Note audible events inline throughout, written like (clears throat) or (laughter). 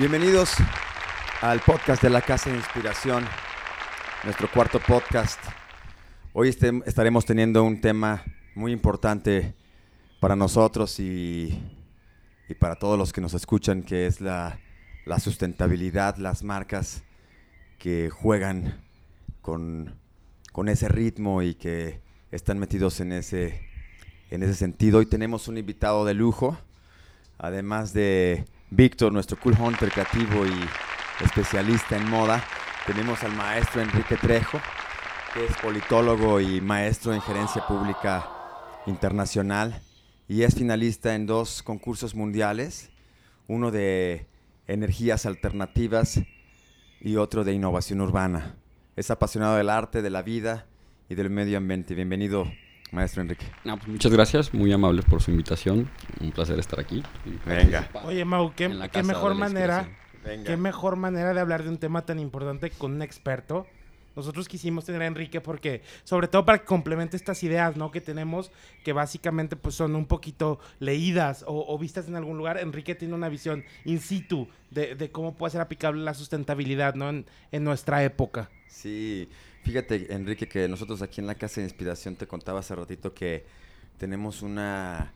Bienvenidos al podcast de la Casa de Inspiración, nuestro cuarto podcast. Hoy este- estaremos teniendo un tema muy importante para nosotros y, y para todos los que nos escuchan, que es la, la sustentabilidad, las marcas que juegan con, con ese ritmo y que están metidos en ese, en ese sentido. Hoy tenemos un invitado de lujo, además de Víctor, nuestro cool hunter creativo y especialista en moda. Tenemos al maestro Enrique Trejo, que es politólogo y maestro en gerencia pública internacional y es finalista en dos concursos mundiales, uno de energías alternativas y otro de innovación urbana. Es apasionado del arte, de la vida y del medio ambiente. Bienvenido, maestro Enrique. No, pues muchas gracias, muy amables por su invitación. Un placer estar aquí. Venga. Oye, Mau, qué, qué mejor manera, qué mejor manera de hablar de un tema tan importante con un experto. Nosotros quisimos tener a Enrique porque, sobre todo para que complemente estas ideas, ¿no? Que tenemos, que básicamente pues son un poquito leídas o, o vistas en algún lugar. Enrique tiene una visión in situ de, de cómo puede ser aplicable la sustentabilidad, ¿no? En, en nuestra época. Sí, fíjate, Enrique, que nosotros aquí en la Casa de Inspiración te contaba hace ratito que tenemos una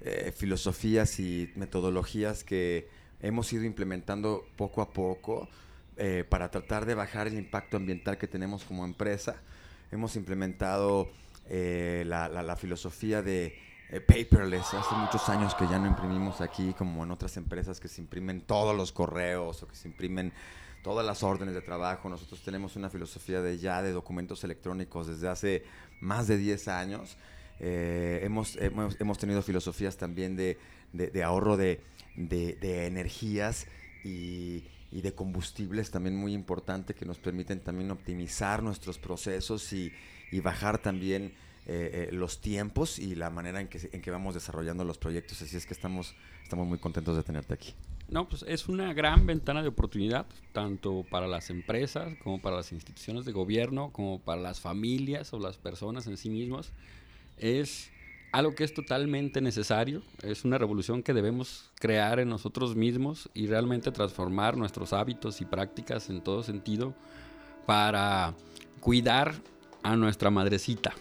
eh, filosofías y metodologías que hemos ido implementando poco a poco eh, para tratar de bajar el impacto ambiental que tenemos como empresa. Hemos implementado eh, la, la- filosofía de eh, paperless. Hace muchos años que ya no imprimimos aquí como en otras empresas que se imprimen todos los correos o que se imprimen todas las órdenes de trabajo. Nosotros tenemos una filosofía de ya de documentos electrónicos desde hace más de 10 años. Eh, hemos, hemos, hemos tenido filosofías también de, de- de ahorro de, de- energías y, y de combustibles también muy importante que nos permiten también optimizar nuestros procesos y, y bajar también eh, eh, los tiempos y la manera en que, en que vamos desarrollando los proyectos. Así es que estamos, estamos muy contentos de tenerte aquí. No, pues es una gran ventana de oportunidad, tanto para las empresas, como para las instituciones de gobierno, como para las familias o las personas en sí mismas. Es algo que es totalmente necesario, es una revolución que debemos crear en nosotros mismos y realmente transformar nuestros hábitos y prácticas en todo sentido para cuidar a nuestra madrecita,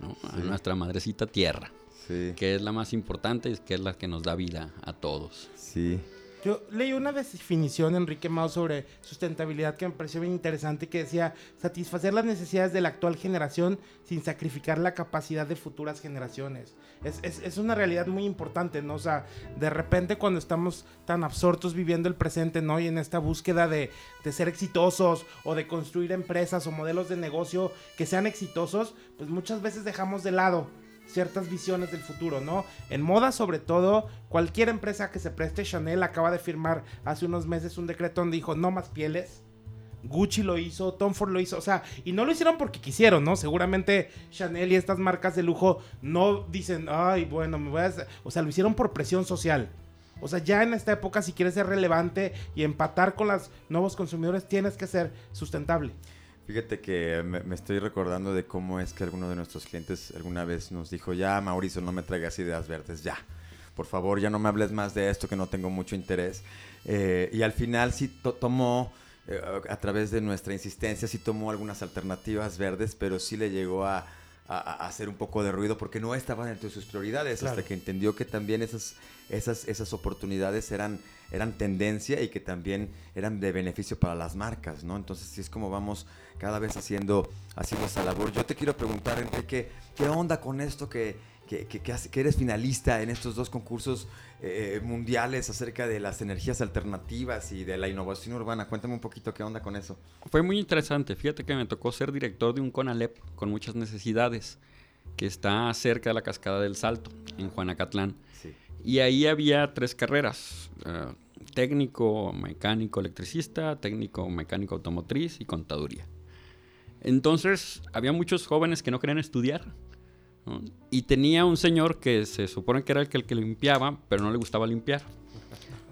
¿no? a Sí. nuestra madrecita tierra, Sí, que es la más importante y que es la que nos da vida a todos. sí. Yo leí una definición, Enrique Mao, sobre sustentabilidad que me pareció bien interesante, que decía satisfacer las necesidades de la actual generación sin sacrificar la capacidad de futuras generaciones. Es, es- es una realidad muy importante, ¿no? O sea, de repente cuando estamos tan absortos viviendo el presente, ¿no? Y en esta búsqueda de, de ser exitosos o de construir empresas o modelos de negocio que sean exitosos, pues muchas veces dejamos de lado ciertas visiones del futuro, ¿no? En moda, sobre todo, cualquier empresa que se preste, Chanel acaba de firmar hace unos meses un decreto donde dijo no más pieles. Gucci lo hizo, Tom Ford lo hizo, o sea, y no lo hicieron porque quisieron, ¿no? Seguramente Chanel y estas marcas de lujo no dicen, ay, bueno, me voy a... hacer-". O sea, lo hicieron por presión social. O sea, ya en esta época, si quieres ser relevante y empatar con los nuevos consumidores, tienes que ser sustentable. Fíjate que me, me estoy recordando de cómo es que alguno de nuestros clientes alguna vez nos dijo, ya Mauricio, no me traigas ideas verdes, ya. Por favor, ya no me hables más de esto que no tengo mucho interés. Eh, y al final sí to- tomó, eh, a través de nuestra insistencia, sí tomó algunas alternativas verdes, pero sí le llegó a, hacer un poco de ruido porque no estaban entre sus prioridades, Claro. hasta que entendió que también esas, esas, esas oportunidades eran, eran tendencia y que también eran de beneficio para las marcas, ¿no? Entonces sí es como vamos cada vez haciendo, haciendo esa labor. Yo te quiero preguntar, Enrique, ¿qué onda con esto que, que, que- que eres finalista en estos dos concursos eh, mundiales acerca de las energías alternativas y de la innovación urbana? Cuéntame un poquito qué onda con eso. Fue muy interesante. Fíjate que me tocó ser director de un CONALEP con muchas necesidades, que está cerca de la Cascada del Salto, en Juanacatlán. Y ahí había tres carreras. eh, técnico, mecánico, electricista, técnico, mecánico automotriz y contaduría. Entonces, había muchos jóvenes que no querían estudiar. Y tenía un señor que se supone que era el que, el que limpiaba, pero no le gustaba limpiar.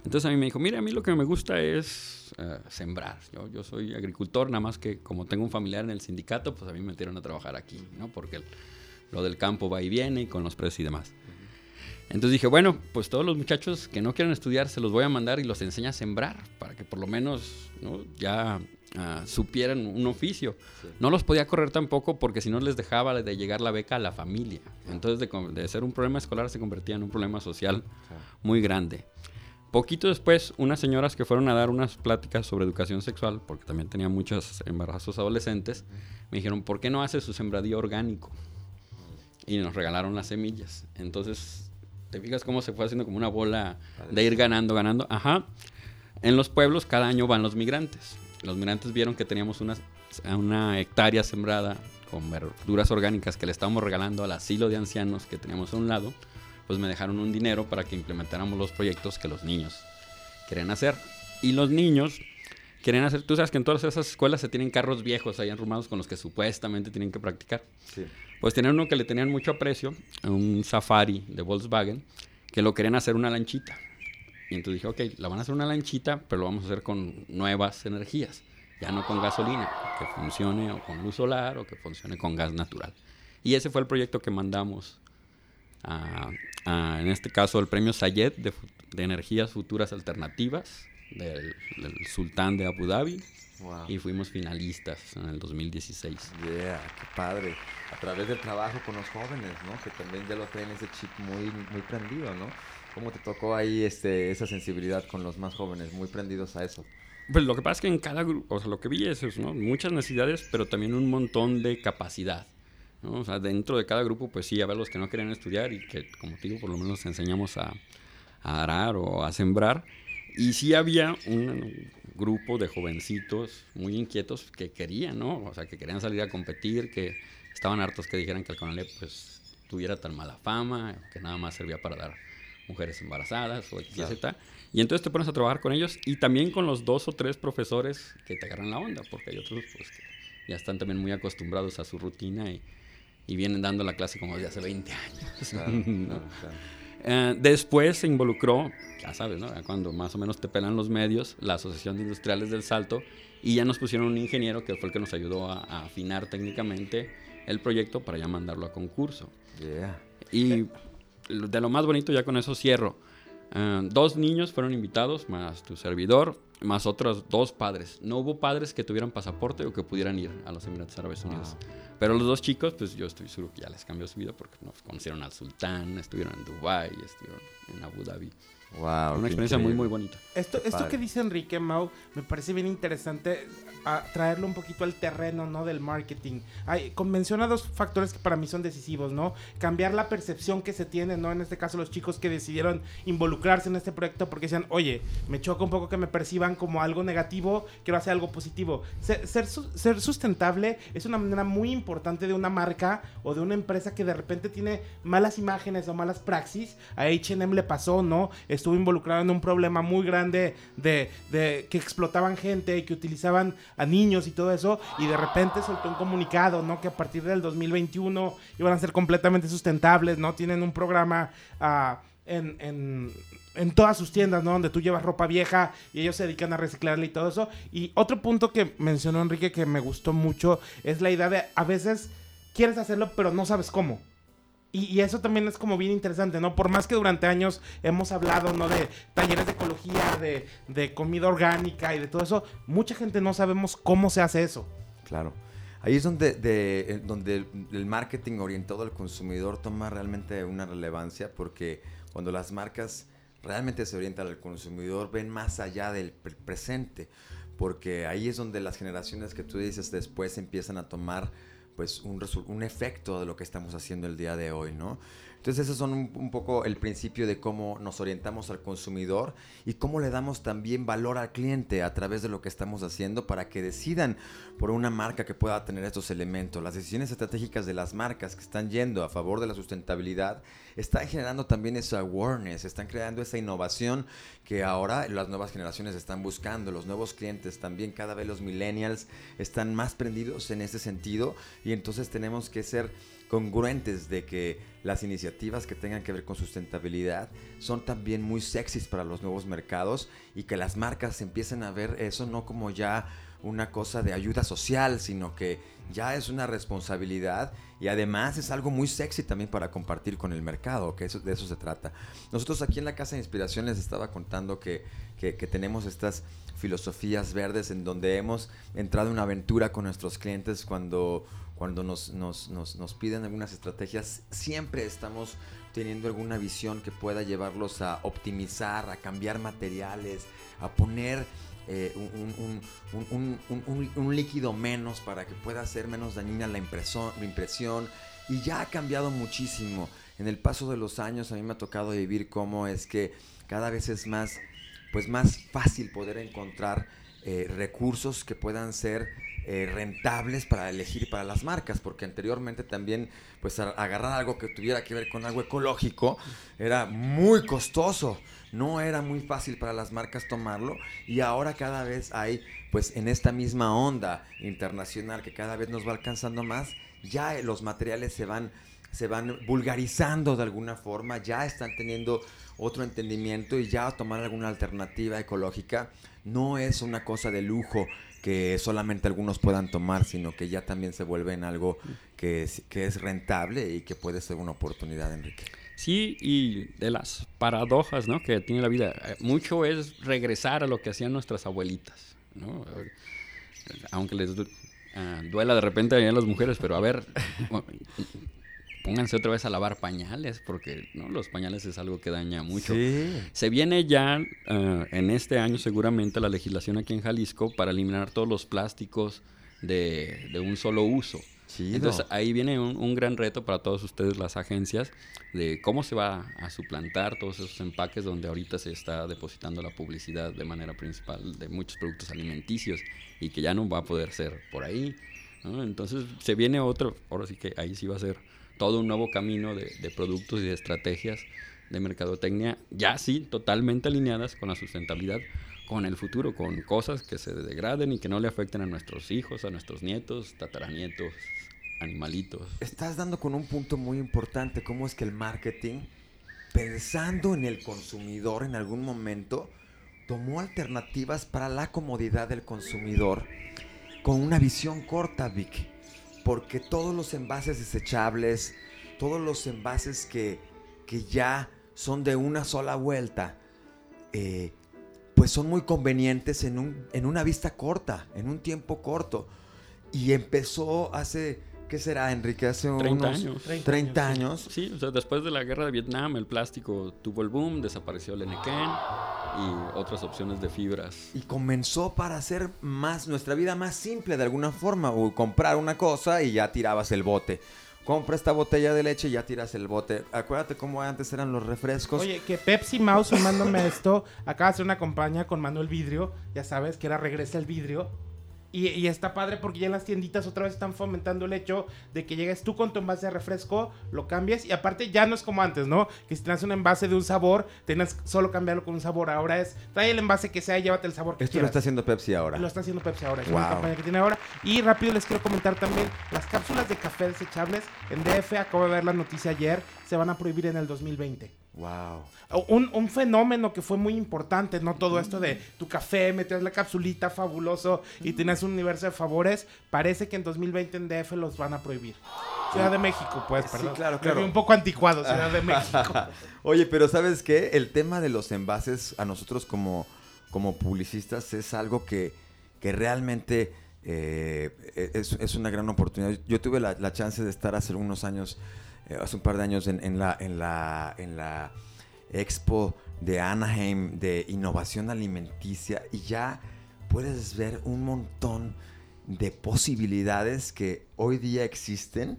Entonces a mí me dijo, mira, a mí lo que me gusta es eh, sembrar. Yo, yo soy agricultor, nada más que como tengo un familiar en el sindicato, pues a mí me metieron a trabajar aquí, ¿no? Porque lo del campo va y viene y con los precios y demás. Entonces dije, bueno, pues todos los muchachos que no quieren estudiar se los voy a mandar y los enseña a sembrar para que por lo menos ya ah, supieran un oficio. No los podía correr tampoco porque si no les dejaba de llegar la beca a la familia. Entonces de, ser un problema escolar se convertía en un problema social muy grande. Poquito después, unas señoras que fueron a dar unas pláticas sobre educación sexual, porque también tenía muchos embarazos adolescentes, me dijeron, ¿por qué no hace su sembradío orgánico? Y nos regalaron las semillas. Entonces, ¿te fijas cómo se fue haciendo como una bola de ir ganando, ganando? Ajá. En los pueblos cada año van los migrantes. Los migrantes vieron que teníamos una, una hectárea sembrada con verduras orgánicas que le estábamos regalando al asilo de ancianos que teníamos a un lado pues me dejaron un dinero para que implementáramos los proyectos que los niños quieren hacer. Y los niños quieren hacer, tú sabes que en todas esas escuelas se tienen carros viejos ahí enrumados con los que supuestamente tienen que practicar. Pues tenían uno que le tenían mucho aprecio, un Safari de Volkswagen, que lo querían hacer una lanchita. Y entonces dije, ok, la van a hacer una lanchita, pero lo vamos a hacer con nuevas energías, ya no con gasolina, que funcione o con luz solar o que funcione con gas natural. Y ese fue el proyecto que mandamos en este caso el premio Sayed de, Energías Futuras Alternativas del, Sultán de Abu Dhabi. Y fuimos finalistas en el 2016. Yeah, qué padre. A través del trabajo con los jóvenes, ¿no? Que también ya lo tienen ese chip muy, muy prendido, ¿no? ¿Cómo te tocó ahí este, esa sensibilidad con los más jóvenes, muy prendidos a eso? Pues lo que pasa es que en cada grupo, o sea, lo que vi es eso, ¿no? Muchas necesidades, pero también un montón de capacidad. O sea, dentro de cada grupo, pues sí, ver los que no querían estudiar y que, como te digo, por lo menos enseñamos a, arar o a sembrar. Y sí había un grupo de jovencitos muy inquietos que querían, ¿no? O sea, que querían salir a competir, que estaban hartos que dijeran que el CONALEP, pues, tuviera tan mala fama, que nada más servía para dar mujeres embarazadas o etc. Y entonces te pones a trabajar con ellos y también con los dos o tres profesores que te agarran la onda, porque hay otros pues, que ya están también muy acostumbrados a su rutina y, y vienen dando la clase como desde hace 20 años. (laughs) Eh, después se involucró, ya sabes, ¿no? cuando más o menos te pelan los medios, la Asociación de Industriales del Salto, y ya nos pusieron un ingeniero que fue el que nos ayudó a, afinar técnicamente el proyecto para ya mandarlo a concurso. Y de lo más bonito, ya con eso cierro. Eh, dos niños fueron invitados, más tu servidor, más otros dos padres. No hubo padres que tuvieran pasaporte o que pudieran ir a los Emiratos Árabes Unidos. Pero los dos chicos, pues yo estoy seguro que ya les cambió su vida porque nos conocieron al sultán, estuvieron en Dubái, estuvieron en Abu Dhabi. Wow, una experiencia muy, muy bonita. Esto, esto que dice Enrique Mau me parece bien interesante a traerlo un poquito al terreno, ¿no? Del marketing. Hay, menciona dos factores que para mí son decisivos, ¿no? Cambiar la percepción que se tiene, ¿no? En este caso, los chicos que decidieron involucrarse en este proyecto porque decían, oye, me choca un poco que me perciban como algo negativo, quiero hacer algo positivo. Ser, ser, sustentable es una manera muy importante de una marca o de una empresa que de repente tiene malas imágenes o malas praxis. A HM le pasó, ¿no? Estuvo involucrado en un problema muy grande de, que explotaban gente y que utilizaban a niños y todo eso, y de repente soltó un comunicado, ¿no? Que a partir del 2021 iban a ser completamente sustentables, ¿no? Tienen un programa ah, en, en, en, todas sus tiendas, ¿no? Donde tú llevas ropa vieja y ellos se dedican a reciclarla y todo eso. Y otro punto que mencionó Enrique que me gustó mucho es la idea de a veces quieres hacerlo pero no sabes cómo. Y, eso también es como bien interesante, ¿no? Por más que durante años hemos hablado, ¿no? De talleres de ecología, de, comida orgánica y de todo eso, mucha gente no sabemos cómo se hace eso. Claro. Ahí es donde, de, eh, donde el, marketing orientado al consumidor toma realmente una relevancia porque cuando las marcas realmente se orientan al consumidor ven más allá del presente porque ahí es donde las generaciones que tú dices después empiezan a tomar pues un, un efecto de lo que estamos haciendo el día de hoy, ¿no? Entonces, esos son un, poco el principio de cómo nos orientamos al consumidor y cómo le damos también valor al cliente a través de lo que estamos haciendo para que decidan por una marca que pueda tener estos elementos. Las decisiones estratégicas de las marcas que están yendo a favor de la sustentabilidad están generando también esa awareness, están creando esa innovación que ahora las nuevas generaciones están buscando, los nuevos clientes también, cada vez los millennials están más prendidos en ese sentido y entonces tenemos que ser congruentes de que las iniciativas que tengan que ver con sustentabilidad son también muy sexys para los nuevos mercados y que las marcas empiecen a ver eso no como ya una cosa de ayuda social, sino que ya es una responsabilidad y además es algo muy sexy también para compartir con el mercado, que de eso se trata. Nosotros aquí en la Casa de Inspiración les estaba contando que, que, tenemos estas filosofías verdes en donde hemos entrado en una aventura con nuestros clientes cuando, cuando nos, nos, nos, nos piden algunas estrategias, siempre estamos teniendo alguna visión que pueda llevarlos a optimizar, a cambiar materiales, a poner eh, un, líquido menos para que pueda ser menos dañina la impresión, la impresión. Y ya ha cambiado muchísimo. En el paso de los años a mí me ha tocado vivir cómo es que cada vez es más, pues más fácil poder encontrar eh, recursos que puedan ser eh, rentables para elegir para las marcas, porque anteriormente también, pues agarrar algo que tuviera que ver con algo ecológico era muy costoso, no era muy fácil para las marcas tomarlo y ahora cada vez hay, pues en esta misma onda internacional que cada vez nos va alcanzando más, ya los materiales se van se van vulgarizando de alguna forma, ya están teniendo otro entendimiento y ya tomar alguna alternativa ecológica no es una cosa de lujo que solamente algunos puedan tomar, sino que ya también se vuelve en algo que es, que es rentable y que puede ser una oportunidad, Enrique. Sí, y de las paradojas ¿no? que tiene la vida, eh, mucho es regresar a lo que hacían nuestras abuelitas, ¿no? aunque les ah, duela de repente a las mujeres, pero a ver, pónganse otra vez a lavar pañales, porque ¿no? los pañales es algo que daña mucho. Se viene ya eh, en este año seguramente la legislación aquí en Jalisco para eliminar todos los plásticos de, un solo uso. Entonces ahí viene un, gran reto para todos ustedes, las agencias, de cómo se va a suplantar todos esos empaques donde ahorita se está depositando la publicidad de manera principal de muchos productos alimenticios y que ya no va a poder ser por ahí. Entonces se viene otro, ahora sí que ahí sí va a ser todo un nuevo camino de, productos y de estrategias de mercadotecnia, ya sí, totalmente alineadas con la sustentabilidad, con el futuro, con cosas que se degraden y que no le afecten a nuestros hijos, a nuestros nietos, tataranietos, animalitos. Estás dando con un punto muy importante, cómo es que el marketing, pensando en el consumidor en algún momento, tomó alternativas para la comodidad del consumidor con una visión corta, Vic porque todos los envases desechables, todos los envases que, ya son de una sola vuelta, eh, pues son muy convenientes en, un, en una vista corta, en un tiempo corto. Y empezó hace ¿Qué será, Enrique? Hace 30 años. 30, años. Sí, o sea, después de la guerra de Vietnam, el plástico tuvo el boom, desapareció el Enequén y otras opciones de fibras. Y comenzó para hacer más nuestra vida más simple de alguna forma, o comprar una cosa y ya tirabas el bote. Compra esta botella de leche y ya tiras el bote. Acuérdate cómo antes eran los refrescos. Oye, que Pepsi Mouse, sumándome esto, acaba de hacer una compañía con Manuel Vidrio, ya sabes, que era Regresa el Vidrio y, está padre porque ya en las tienditas otra vez están fomentando el hecho de que llegues tú con tu envase de refresco, lo cambies y aparte ya no es como antes, ¿no? Que si tienes un envase de un sabor, tenés solo cambiarlo con un sabor. Ahora es, trae el envase que sea y llévate el sabor que Esto lo está haciendo Pepsi ahora. Lo está haciendo Pepsi ahora, es una campaña que tiene ahora. Y rápido les quiero comentar también, las cápsulas de café desechables en DF, acabo de ver la noticia ayer, se van a prohibir en el 2020. Wow. Un, fenómeno que fue muy importante, ¿no? Todo esto de tu café, metías la capsulita fabuloso y tienes un universo de favores. Parece que en 2020 en DF los van a prohibir. Ciudad de México, pues, perdón. Sí, claro, claro. Un poco anticuado, Ciudad de (laughs) México. Oye, pero ¿sabes qué? El tema de los envases a nosotros como, como publicistas es algo que, que realmente eh, es, una gran oportunidad. Yo tuve la, la chance de estar hace unos años eh, hace un par de años en, la, en, la, en la expo de Anaheim de innovación alimenticia y ya puedes ver un montón de posibilidades que hoy día existen,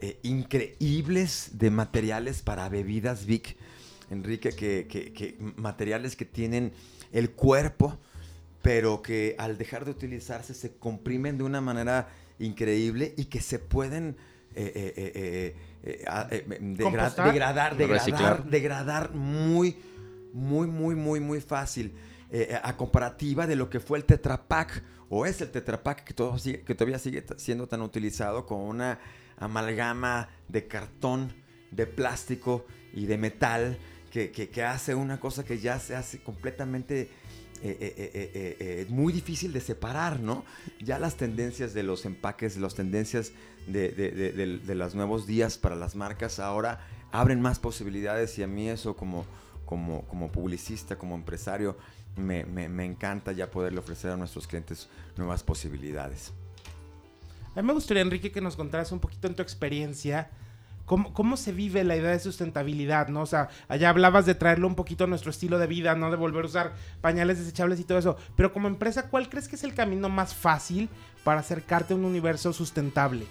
eh, increíbles de materiales para bebidas Vic, Enrique, que, materiales que tienen el cuerpo, pero que al dejar de utilizarse se comprimen de una manera increíble y que se pueden eh, eh, eh, degradar, degradar, degradar muy, muy, muy, muy, muy fácil. Eh, a comparativa de lo que fue el Tetra Pak, o es el Tetra Pak que, todo que todavía sigue siendo tan utilizado con una amalgama de cartón, de plástico y de metal que, que, hace una cosa que ya se hace completamente eh, eh, eh, muy difícil de separar, ¿no? Ya las tendencias de los empaques, las tendencias de, de, los nuevos días para las marcas ahora abren más posibilidades y a mí eso como, como, como publicista, como empresario, me, me, me encanta ya poderle ofrecer a nuestros clientes nuevas posibilidades. A mí me gustaría, Enrique, que nos contaras un poquito en tu experiencia ¿Cómo, se vive la idea de sustentabilidad, no? O sea, allá hablabas de traerlo un poquito a nuestro estilo de vida, ¿no? De volver a usar pañales desechables y todo eso. Pero como empresa, ¿cuál crees que es el camino más fácil para acercarte a un universo sustentable?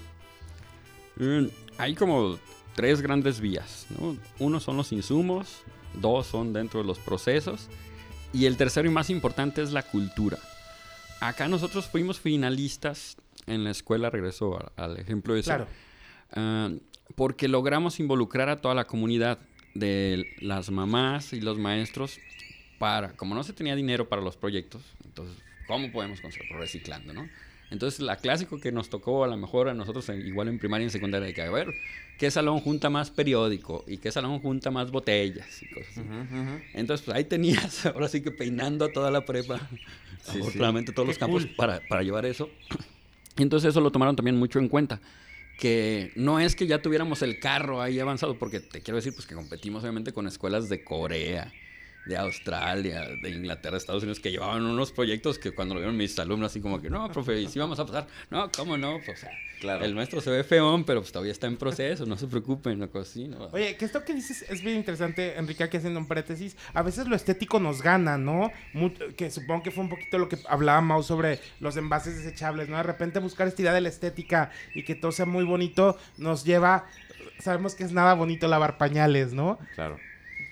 Mm, hay como tres grandes vías, ¿no? Uno son los insumos, dos son dentro de los procesos y el tercero y más importante es la cultura. Acá nosotros fuimos finalistas en la escuela, regreso al ejemplo de eso. Claro. Ah, porque logramos involucrar a toda la comunidad de las mamás y los maestros para, como no se tenía dinero para los proyectos, entonces, ¿cómo podemos conseguirlo? Reciclando, ¿no? Entonces, la clásico que nos tocó a lo mejor a nosotros, igual en primaria y en secundaria, de que, a ver, ¿qué salón junta más periódico? ¿Y qué salón junta más botellas? Y cosas así. Entonces, pues ahí tenías, (laughs) ahora sí que peinando toda la prepa, (laughs) sí, todos los campos para, para llevar eso. Y (clears throat) entonces eso lo tomaron también mucho en cuenta que no es que ya tuviéramos el carro ahí avanzado, porque te quiero decir pues que competimos obviamente con escuelas de Corea, de Australia, de Inglaterra, de Estados Unidos, que llevaban unos proyectos que cuando lo vieron mis alumnos, así como que, no, profe, ¿y si vamos a pasar? No, ¿cómo no? Pues, claro. el nuestro se ve feón, pero pues todavía está en proceso, no se preocupen, no cosa Oye, que esto que dices es bien interesante, Enrique, aquí haciendo un paréntesis. A veces lo estético nos gana, ¿no? que supongo que fue un poquito lo que hablaba Mau sobre los envases desechables, ¿no? De repente buscar esta idea de la estética y que todo sea muy bonito nos lleva sabemos que es nada bonito lavar pañales, ¿no? Claro.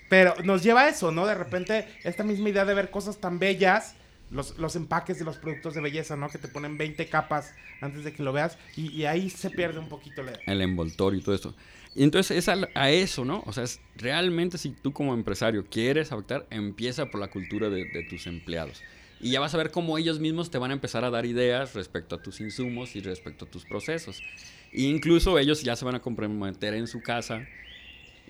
Pero nos lleva a eso, ¿no? De repente, esta misma idea de ver cosas tan bellas, los, los empaques de los productos de belleza, ¿no? Que te ponen 20 capas antes de que lo veas, y, ahí se pierde un poquito la... el envoltorio y todo eso. Y entonces es a, eso, ¿no? O sea, es realmente si tú como empresario quieres afectar, empieza por la cultura de, de tus empleados. Y ya vas a ver cómo ellos mismos te van a empezar a dar ideas respecto a tus insumos y respecto a tus procesos. E incluso ellos ya se van a comprometer en su casa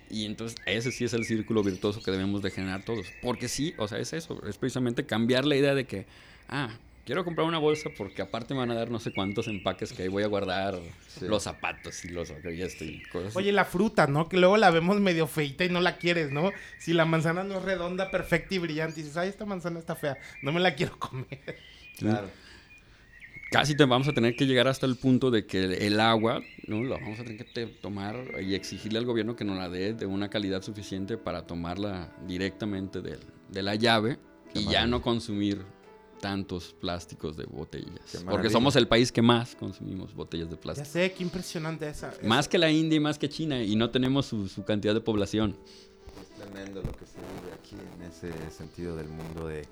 y entonces ese sí es el círculo virtuoso que debemos de generar todos. Porque sí, o sea, es eso, es precisamente cambiar la idea de que, ah, quiero comprar una bolsa porque aparte me van a dar no sé cuántos empaques que ahí voy a guardar los zapatos y los y esto y cosas. Oye, la fruta, ¿no? Que luego la vemos medio feita y no la quieres, ¿no? Si la manzana no es redonda, perfecta y brillante y dices, ay, esta manzana está fea, no me la quiero comer. Claro casi te vamos a tener que llegar hasta el punto de que el agua, ¿no? La vamos a tener que tomar y exigirle al gobierno que nos la dé de una calidad suficiente para tomarla directamente de, de la llave y ya no consumir tantos plásticos de botellas. Porque somos el país que más consumimos botellas de plástico. Ya sé, qué impresionante esa. Más que la India y más que China y no tenemos su, su cantidad de población. Es tremendo lo que se vive aquí en ese sentido del mundo de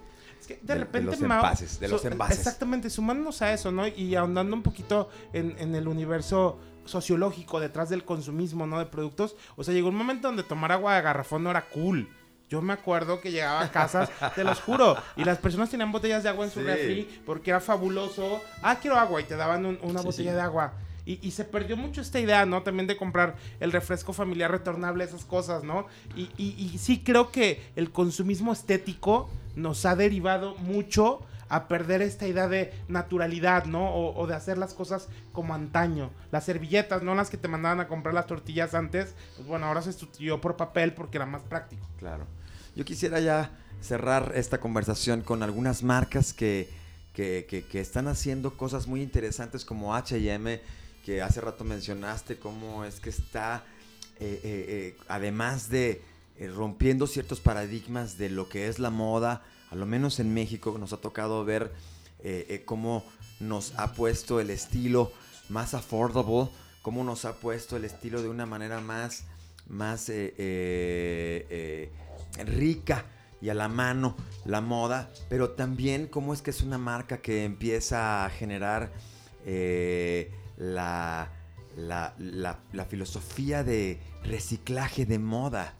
de, repente los envases, de los envases. Exactamente, sumándonos a eso, ¿no? Y ahondando un poquito en, el universo sociológico detrás del consumismo, ¿no? De productos. O sea, llegó un momento donde tomar agua de garrafón no era cool. Yo me acuerdo que llegaba a casas, te los juro, y las personas tenían botellas de agua en su refri porque era fabuloso. Ah, quiero agua, y te daban una botella de agua. Y, se perdió mucho esta idea, ¿no? También de comprar el refresco familiar retornable, esas cosas, ¿no? Y, y sí creo que el consumismo estético nos ha derivado mucho a perder esta idea de naturalidad, ¿no? O, de hacer las cosas como antaño. Las servilletas, no las que te mandaban a comprar las tortillas antes, pues bueno, ahora se sustituyó por papel porque era más práctico. Claro. Yo quisiera ya cerrar esta conversación con algunas marcas que, que, que están haciendo cosas muy interesantes como HM que hace rato mencionaste cómo es que está, eh, eh, eh, además de rompiendo ciertos paradigmas de lo que es la moda, a lo menos en México nos ha tocado ver cómo nos ha puesto el estilo más affordable, cómo nos ha puesto el estilo de una manera más, más rica y a la mano la moda, pero también cómo es que es una marca que empieza a generar la, la, filosofía de reciclaje de moda,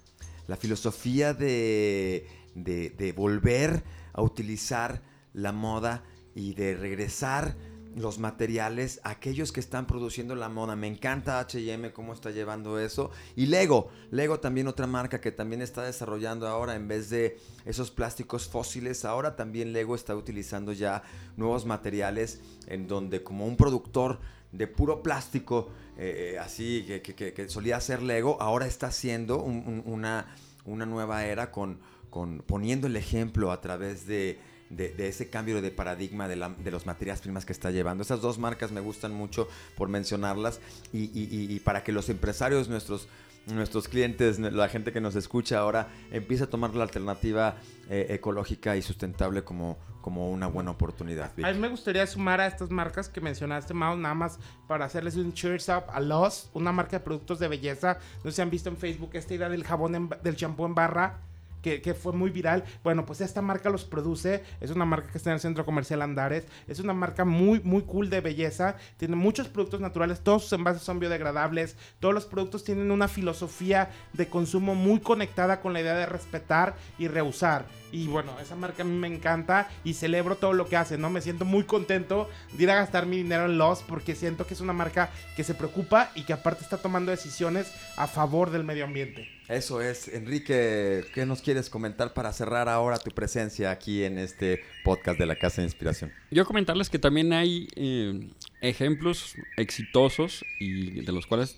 la filosofía de, de, volver a utilizar la moda y de regresar los materiales, aquellos que están produciendo la moda. Me encanta HM cómo está llevando eso. Y Lego, Lego también otra marca que también está desarrollando ahora en vez de esos plásticos fósiles, ahora también Lego está utilizando ya nuevos materiales en donde como un productor de puro plástico, eh, así que, solía ser Lego, ahora está haciendo una, una nueva era con, con poniendo el ejemplo a través de de, ese cambio de paradigma de, los materias primas que está llevando. Esas dos marcas me gustan mucho por mencionarlas y, para que los empresarios, nuestros, nuestros clientes, la gente que nos escucha ahora, empiece a tomar la alternativa eh, ecológica y sustentable como, como una buena oportunidad. A mí me gustaría sumar a estas marcas que mencionaste, Mao, nada más para hacerles un cheers up a Lost, una marca de productos de belleza. No si han visto en Facebook esta idea del jabón, del champú en barra que, fue muy viral. Bueno, pues esta marca los produce. Es una marca que está en el centro comercial Andares. Es una marca muy, muy cool de belleza. Tiene muchos productos naturales. Todos sus envases son biodegradables. Todos los productos tienen una filosofía de consumo muy conectada con la idea de respetar y reusar. Y bueno, esa marca a mí me encanta y celebro todo lo que hace, ¿no? Me siento muy contento de ir a gastar mi dinero en Lost porque siento que es una marca que se preocupa y que aparte está tomando decisiones a favor del medio ambiente. Eso es. Enrique, ¿qué nos quieres comentar para cerrar ahora tu presencia aquí en este podcast de la Casa de Inspiración? Yo comentarles que también hay eh, ejemplos exitosos y de los cuales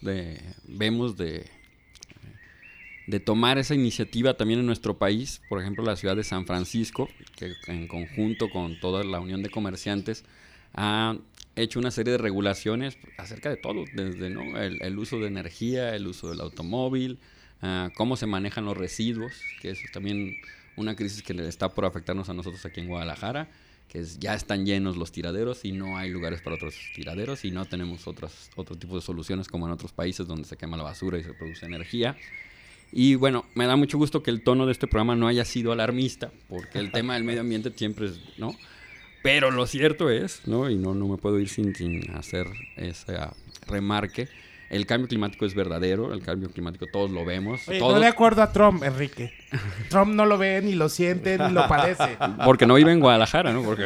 vemos de, de tomar esa iniciativa también en nuestro país. Por ejemplo, la ciudad de San Francisco, que en conjunto con toda la Unión de Comerciantes ha hecho una serie de regulaciones acerca de todo, desde el uso de energía, el uso del automóvil, Ah, cómo se manejan los residuos, que es también una crisis que está por afectarnos a nosotros aquí en Guadalajara, que es, ya están llenos los tiraderos y no hay lugares para otros tiraderos y no tenemos otras, otro tipo de soluciones como en otros países donde se quema la basura y se produce energía. Y bueno, me da mucho gusto que el tono de este programa no haya sido alarmista, porque el tema del medio ambiente siempre es, ¿no? Pero lo cierto es, ¿no? Y no, no me puedo ir sin, sin hacer ese remarque, el cambio climático es verdadero, el cambio climático todos lo vemos. No de acuerdo a Trump, Enrique. Trump no lo ve, ni lo siente, ni lo padece. Porque no vive en Guadalajara, ¿no? Porque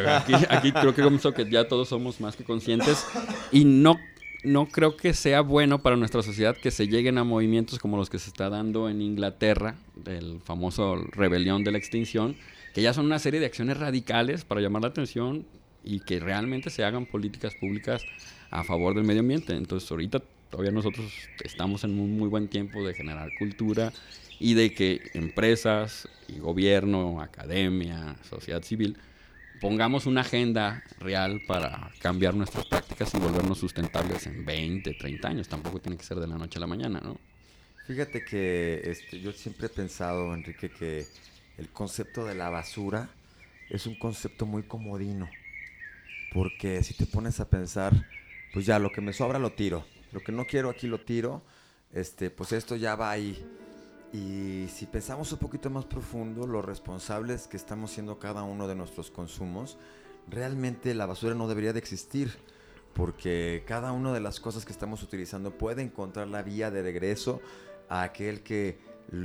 aquí, creo que que ya todos somos más que conscientes y no, no creo que sea bueno para nuestra sociedad que se lleguen a movimientos como los que se está dando en Inglaterra, el famoso rebelión de la extinción, que ya son una serie de acciones radicales para llamar la atención y que realmente se hagan políticas públicas a favor del medio ambiente. Entonces ahorita todavía nosotros estamos en un muy buen tiempo de generar cultura y de que empresas y gobierno, academia, sociedad civil, pongamos una agenda real para cambiar nuestras prácticas y volvernos sustentables en 20, 30 años. Tampoco tiene que ser de la noche a la mañana, ¿no? Fíjate que este, yo siempre he pensado, Enrique, que el concepto de la basura es un concepto muy comodino. Porque si te pones a pensar, pues ya lo que me sobra lo tiro lo que no quiero aquí lo tiro, este, pues esto ya va ahí. Y si pensamos un poquito más profundo, los responsables que estamos siendo cada uno de nuestros consumos, realmente la basura no debería de existir, porque cada una de las cosas que estamos utilizando puede encontrar la vía de regreso a aquel que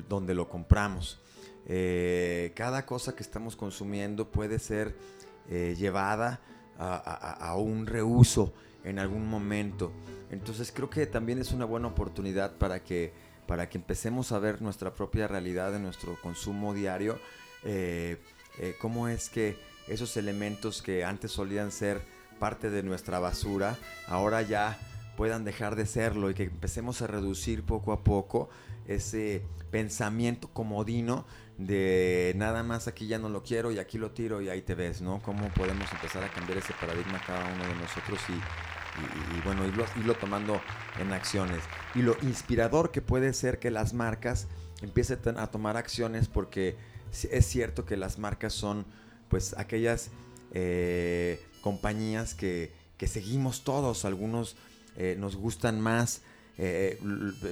donde lo compramos. Eh, cada cosa que estamos consumiendo puede ser eh, llevada a un reuso en algún momento. Entonces creo que también es una buena oportunidad para que, para que empecemos a ver nuestra propia realidad en nuestro consumo diario, eh, eh, cómo es que esos elementos que antes solían ser parte de nuestra basura, ahora ya puedan dejar de serlo y que empecemos a reducir poco a poco ese pensamiento comodino de nada más aquí ya no lo quiero y aquí lo tiro y ahí te ves, ¿no? Cómo podemos empezar a cambiar ese paradigma cada uno de nosotros y y, bueno, irlo, tomando en acciones. Y lo inspirador que puede ser que las marcas empiecen a tomar acciones porque es cierto que las marcas son pues aquellas eh, compañías que, seguimos todos, algunos eh, nos gustan más eh,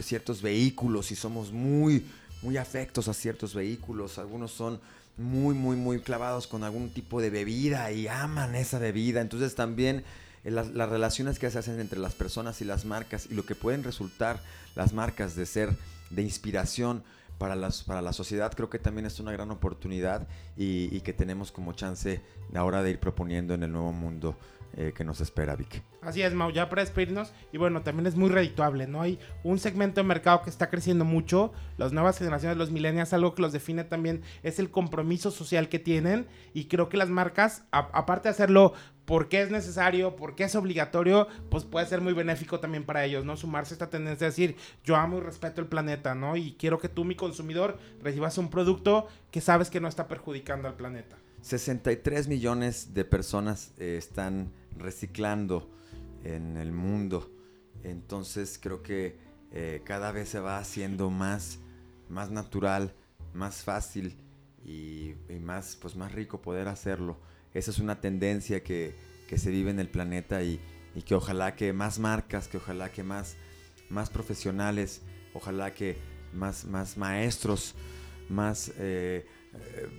ciertos vehículos y somos muy, muy afectos a ciertos vehículos, algunos son muy, muy, muy clavados con algún tipo de bebida y aman esa bebida, entonces también las, relaciones que se hacen entre las personas y las marcas y lo que pueden resultar las marcas de ser de inspiración para, las, para la sociedad creo que también es una gran oportunidad y, y que tenemos como chance ahora de ir proponiendo en el nuevo mundo eh, que nos espera, Vic. Así es, Mau, ya para despedirnos. Y bueno, también es muy redituable, ¿no? Hay un segmento de mercado que está creciendo mucho. Las nuevas generaciones, los millennials, algo que los define también es el compromiso social que tienen. Y creo que las marcas, aparte de hacerlo porque es necesario, porque es obligatorio, pues puede ser muy benéfico también para ellos, ¿no? Sumarse a esta tendencia de decir, yo amo y respeto el planeta, ¿no? Y quiero que tú, mi consumidor, recibas un producto que sabes que no está perjudicando al planeta. 63 millones de personas eh, están reciclando en el mundo. Entonces creo que eh, cada vez se va haciendo más, más natural, más fácil y, más, pues más rico poder hacerlo. Esa es una tendencia que, que se vive en el planeta y, y, que ojalá que más marcas, que ojalá que más, más profesionales, ojalá que más, más maestros, más eh,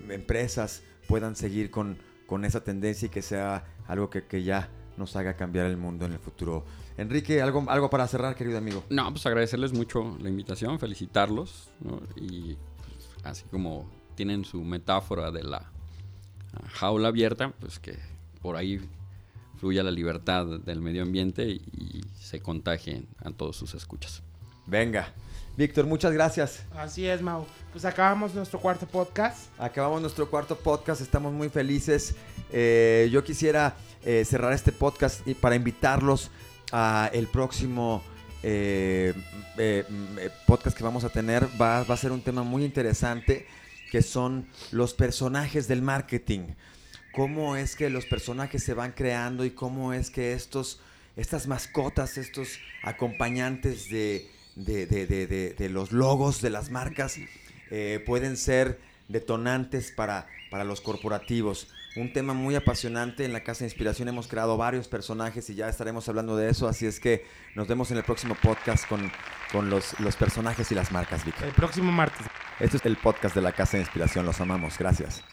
empresas puedan seguir con, con esa tendencia y que sea algo que, que, ya nos haga cambiar el mundo en el futuro. Enrique, ¿algo, algo para cerrar, querido amigo? No, pues agradecerles mucho la invitación, felicitarlos y pues, así como tienen su metáfora de la jaula abierta, pues que por ahí fluya la libertad del medio ambiente y se contagien a todos sus escuchas. Venga. Víctor, muchas gracias. Así es, Mau. Pues acabamos nuestro cuarto podcast. Acabamos nuestro cuarto podcast, estamos muy felices. Eh, yo quisiera eh, cerrar este podcast y para invitarlos a el próximo eh, podcast que vamos a tener. Va, va a ser un tema muy interesante que son los personajes del marketing. Cómo es que los personajes se van creando y cómo es que estos, estas mascotas, estos acompañantes de de, de, de, de los logos de las marcas eh, pueden ser detonantes para, para los corporativos. Un tema muy apasionante. En la Casa de Inspiración hemos creado varios personajes y ya estaremos hablando de eso. Así es que nos vemos en el próximo podcast con, con los, los personajes y las marcas, El próximo martes. Este es el podcast de la Casa de Inspiración. Los amamos. Gracias.